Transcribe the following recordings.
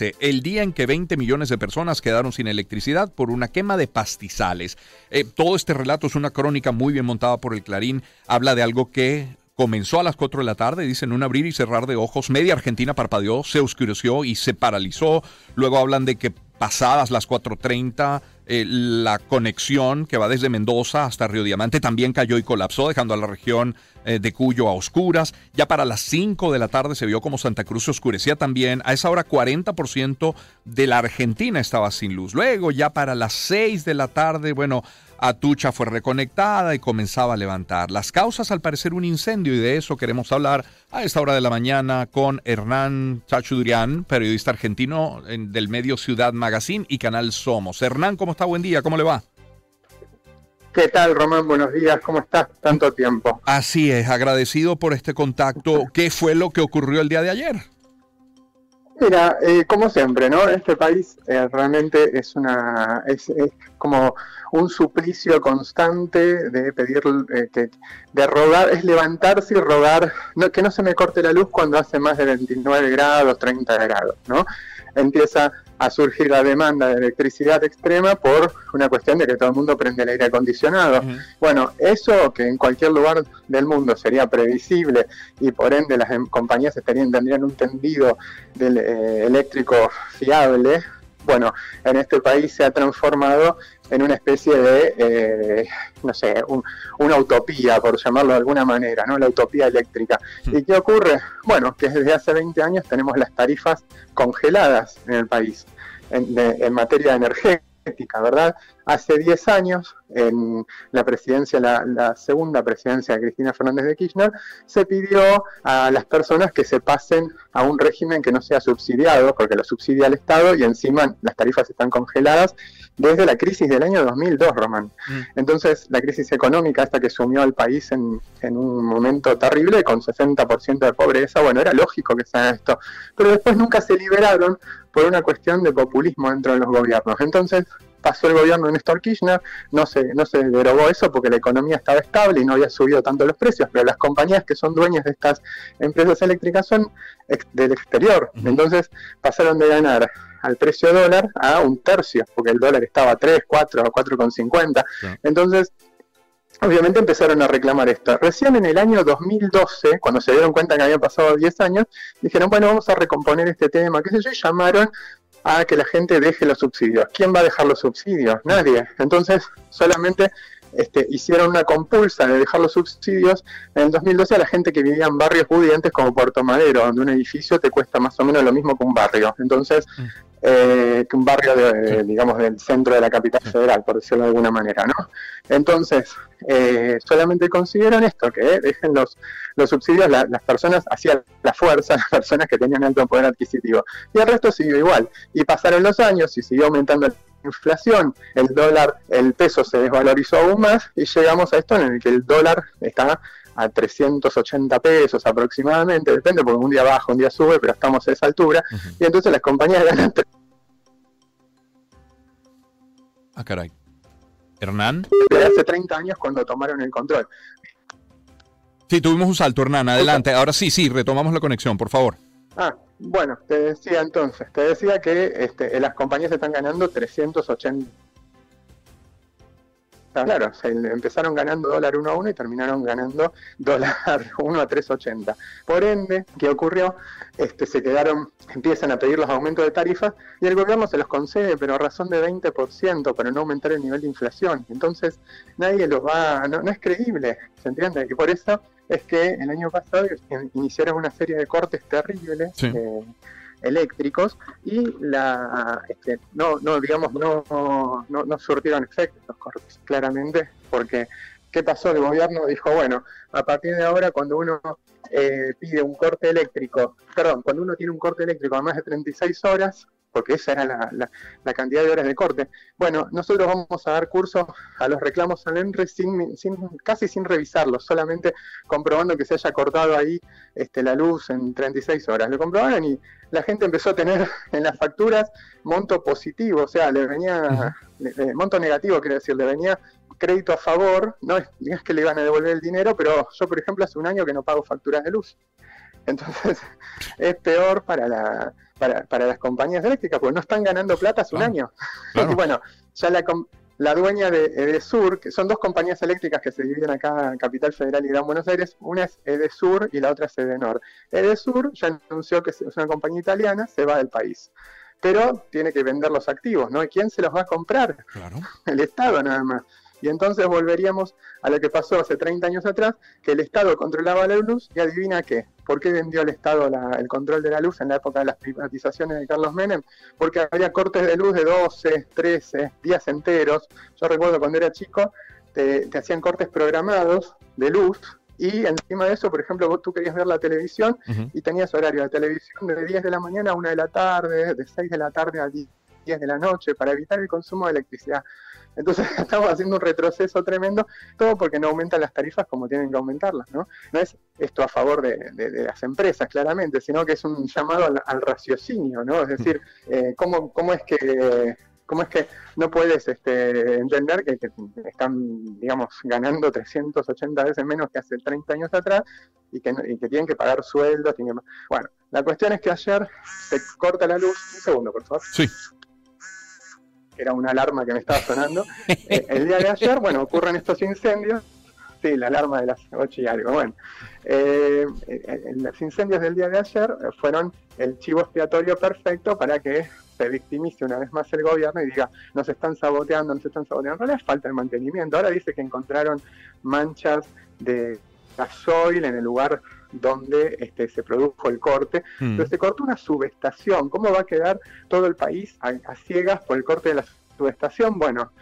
el día en que 20 millones de personas quedaron sin electricidad por una quema de pastizales. Eh, todo este relato es una crónica muy bien montada por el Clarín. Habla de algo que comenzó a las 4 de la tarde, dicen un abrir y cerrar de ojos. Media Argentina parpadeó, se oscureció y se paralizó. Luego hablan de que pasadas las 4.30 eh, la conexión que va desde Mendoza hasta Río Diamante también cayó y colapsó, dejando a la región eh, de Cuyo a oscuras. Ya para las 5 de la tarde se vio como Santa Cruz se oscurecía también. A esa hora 40% de la Argentina estaba sin luz. Luego ya para las 6 de la tarde, bueno, Atucha fue reconectada y comenzaba a levantar. Las causas, al parecer, un incendio y de eso queremos hablar a esta hora de la mañana con Hernán Chachudrián, periodista argentino del medio Ciudad Magazine y Canal Somos. Hernán, ¿cómo está? Buen día, ¿cómo le va? ¿Qué tal, Román? Buenos días, ¿cómo estás? Tanto tiempo. Así es, agradecido por este contacto. ¿Qué fue lo que ocurrió el día de ayer? Mira, eh, como siempre, ¿no? Este país eh, realmente es una es, como un suplicio constante de pedir eh, que de rogar, es levantarse y rogar no, que no se me corte la luz cuando hace más de 29 grados, 30 grados, ¿no? Empieza a surgir la demanda de electricidad extrema por una cuestión de que todo el mundo prende el aire acondicionado. Bueno, eso que en cualquier lugar del mundo sería previsible y por ende las em, compañías estarían tendrían un tendido del, eh, eléctrico fiable, bueno, en este país se ha transformado en una especie de, eh, no sé, una utopía, por llamarlo de alguna manera, ¿no? La utopía eléctrica. Hmm. ¿Y qué ocurre? Bueno, que desde hace 20 años tenemos las tarifas congeladas en el país en, materia energética, ¿verdad? Hace 10 años, en la presidencia, la, segunda presidencia de Cristina Fernández de Kirchner, se pidió a las personas que se pasen a un régimen que no sea subsidiado, porque lo subsidia el Estado y encima las tarifas están congeladas desde la crisis del año 2002, Román. Mm. Entonces, la crisis económica, hasta que sumió al país en, en un momento terrible, con 60% de pobreza, bueno, era lógico que sea esto. Pero después nunca se liberaron por una cuestión de populismo dentro de los gobiernos. Entonces, pasó el gobierno de Néstor Kirchner, no se, no se derogó eso porque la economía estaba estable y no había subido tanto los precios, pero las compañías que son dueñas de estas empresas eléctricas son del exterior. Entonces pasaron de ganar al precio dólar a un tercio, porque el dólar estaba a 3, 4, 4,50. Entonces, obviamente empezaron a reclamar esto. Recién en el año 2012, cuando se dieron cuenta que habían pasado 10 años, dijeron, bueno, vamos a recomponer este tema, qué sé yo, y llamaron a que la gente deje los subsidios. ¿Quién va a dejar los subsidios? Nadie. Entonces, solamente este, hicieron una compulsa de dejar los subsidios en el 2012 a la gente que vivía en barrios pudientes como Puerto Madero, donde un edificio te cuesta más o menos lo mismo que un barrio. Entonces, mm. eh, que un barrio, de, digamos, del centro de la capital federal, por decirlo de alguna manera, ¿no? Entonces, eh, solamente consiguieron esto, que dejen los, los subsidios las personas hacían la fuerza, las personas que tenían alto poder adquisitivo. Y el resto siguió igual. Y pasaron los años y siguió aumentando la inflación, el dólar, el peso se desvalorizó aún más y llegamos a esto en el que el dólar está a 380 pesos aproximadamente, depende porque un día baja, un día sube, pero estamos a esa altura, y entonces las compañías ganan... Ah, caray. Hernán. hace 30 años cuando tomaron el control. Sí, tuvimos un salto, Hernán. Adelante. Ahora sí, sí, retomamos la conexión, por favor. Ah, bueno, te decía entonces, te decía que este, las compañías están ganando 380 Claro, se empezaron ganando dólar 1 a 1 y terminaron ganando dólar 1 a 3.80. Por ende, ¿qué ocurrió? Este, se quedaron, empiezan a pedir los aumentos de tarifas y el gobierno se los concede, pero a razón de 20% para no aumentar el nivel de inflación. Entonces, nadie los va, no, es creíble, ¿se entiende? Que por eso es que el año pasado iniciaron una serie de cortes terribles. Eh, eléctricos y la este, no no digamos no, no, no surtieron efectos los cortes claramente porque qué pasó el gobierno dijo bueno a partir de ahora cuando uno eh, pide un corte eléctrico perdón cuando uno tiene un corte eléctrico a más de 36 horas porque esa era la, la, cantidad de horas de corte. Bueno, nosotros vamos a dar curso a los reclamos al ENRE sin, casi sin revisarlos, solamente comprobando que se haya cortado ahí este, la luz en 36 horas. Lo comprobaron y la gente empezó a tener en las facturas monto positivo, o sea, le venía, monto negativo, quiero decir, le venía crédito a favor, no es, que le iban a devolver el dinero, pero yo, por ejemplo, hace un año que no pago facturas de luz. Entonces es peor para, la, para, para las compañías eléctricas porque no están ganando plata hace un año. y bueno, ya la, la dueña de Edesur, que son dos compañías eléctricas que se dividen acá en Capital Federal y Gran Buenos Aires, una es Edesur y la otra es Edenor. Edesur ya anunció que es una compañía italiana, se va del país. Pero tiene que vender los activos, ¿no? ¿Y quién se los va a comprar? Claro. El Estado nada más. Y entonces volveríamos a lo que pasó hace 30 años atrás, que el Estado controlaba la luz y adivina qué. ¿Por qué vendió el Estado el control de la luz en la época de las privatizaciones de Carlos Menem? Porque había cortes de luz de 12, 13 días enteros. Yo recuerdo cuando era chico, te, hacían cortes programados de luz y encima de eso, por ejemplo, vos tú querías ver la televisión y tenías horario de televisión de 10 de la mañana a 1 de la tarde, de 6 de la tarde a 10 de la noche, para evitar el consumo de electricidad. Entonces estamos haciendo un retroceso tremendo, todo porque no aumentan las tarifas como tienen que aumentarlas, ¿no? No es esto a favor de, las empresas, claramente, sino que es un llamado al, raciocinio, ¿no? Es decir, eh, ¿cómo, ¿cómo, es que... ¿Cómo es que no puedes este, entender que, están, digamos, ganando 380 veces menos que hace 30 años atrás y que, y que tienen que pagar sueldos? Bueno, la cuestión es que ayer se corta la luz. Un segundo, por favor. Sí que era una alarma que me estaba sonando. Eh, el día de ayer, bueno, ocurren estos incendios. Sí, la alarma de las 8 y algo. Bueno, eh, eh, los incendios del día de ayer fueron el chivo expiatorio perfecto para que se victimice una vez más el gobierno y diga, nos están saboteando, nos están saboteando. En realidad falta de mantenimiento. Ahora dice que encontraron manchas de gasoil en el lugar donde este, se produjo el corte. Mm. Entonces se cortó una subestación. ¿Cómo va a quedar todo el país a, ciegas por el corte de la subestación? Bueno,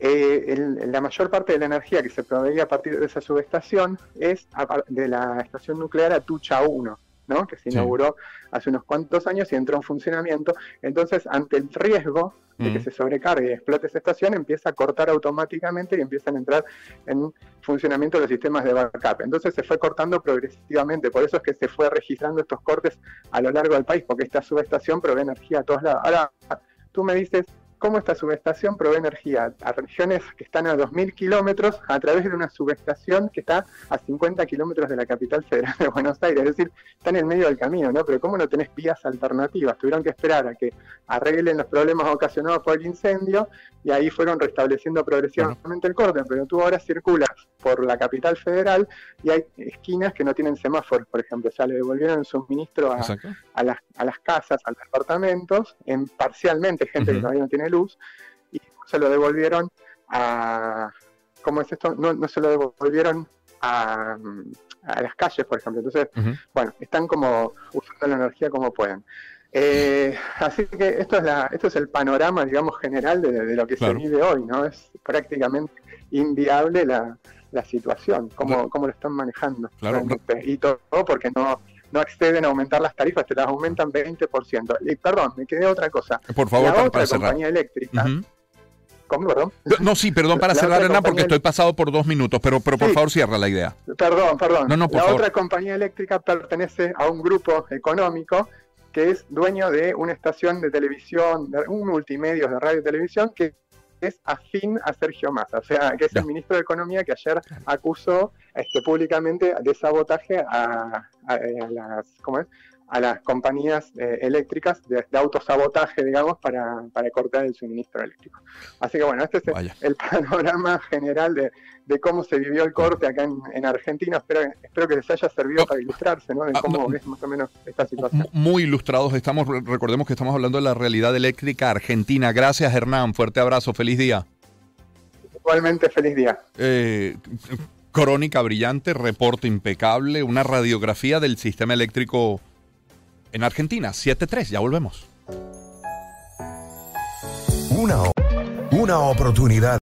eh, la mayor parte de la energía que se proveía a partir de esa subestación es de la estación nuclear Atucha 1. ¿No? que se inauguró hace unos cuantos años y entró en funcionamiento. Entonces, ante el riesgo de que mm. se sobrecargue y explote esa estación, empieza a cortar automáticamente y empiezan a entrar en funcionamiento los sistemas de backup. Entonces se fue cortando progresivamente, por eso es que se fue registrando estos cortes a lo largo del país, porque esta subestación provee energía a todos lados. Ahora, tú me dices, cómo esta subestación provee energía a regiones que están a 2.000 kilómetros a través de una subestación que está a 50 kilómetros de la capital federal de Buenos Aires. Es decir, está en el medio del camino, ¿no? Pero ¿cómo no tenés vías alternativas? Tuvieron que esperar a que arreglen los problemas ocasionados por el incendio y ahí fueron restableciendo progresivamente el corte. Pero tú ahora circulas por la capital federal y hay esquinas que no tienen semáforos, por ejemplo. Ya le devolvieron el suministro a, las, a las casas, a los departamentos, en parcialmente gente que todavía no tiene luz, y se lo devolvieron a, ¿cómo es esto? No, no se lo devolvieron a, a las calles, por ejemplo. Entonces, bueno, están como usando la energía como pueden. Eh, así que esto es, la, esto es el panorama, digamos, general de, lo que se vive hoy, ¿no? Es prácticamente inviable la, la situación, cómo, cómo lo están manejando. Y todo porque no, no acceden a aumentar las tarifas, te las aumentan 20%. Y perdón, me quedé otra cosa. Por favor, la otra compañía eléctrica. ¿Cómo, perdón? No, sí, perdón para cerrar, Hernán, porque estoy pasado por dos minutos, pero, pero por favor cierra la idea. Perdón, perdón. la otra compañía eléctrica pertenece a un grupo económico que es dueño de una estación de televisión, de un multimedia de radio y televisión, que es afín a Sergio Massa, o sea, que es el ministro de Economía que ayer acusó este, públicamente de sabotaje a, a, las, ¿cómo es? A las compañías eh, eléctricas de, autosabotaje, digamos, para, cortar el suministro eléctrico. Así que bueno, este es el, panorama general de, cómo se vivió el corte acá en, Argentina. Espero, espero, que les haya servido para ilustrarse, ¿no? De ah, cómo es más o menos esta situación. Muy ilustrados estamos, recordemos que estamos hablando de la realidad eléctrica argentina. Gracias Hernán, fuerte abrazo, feliz día. Igualmente, feliz día. Eh, crónica brillante, reporte impecable, una radiografía del sistema eléctrico en Argentina. 7-3, ya volvemos. Una, una oportunidad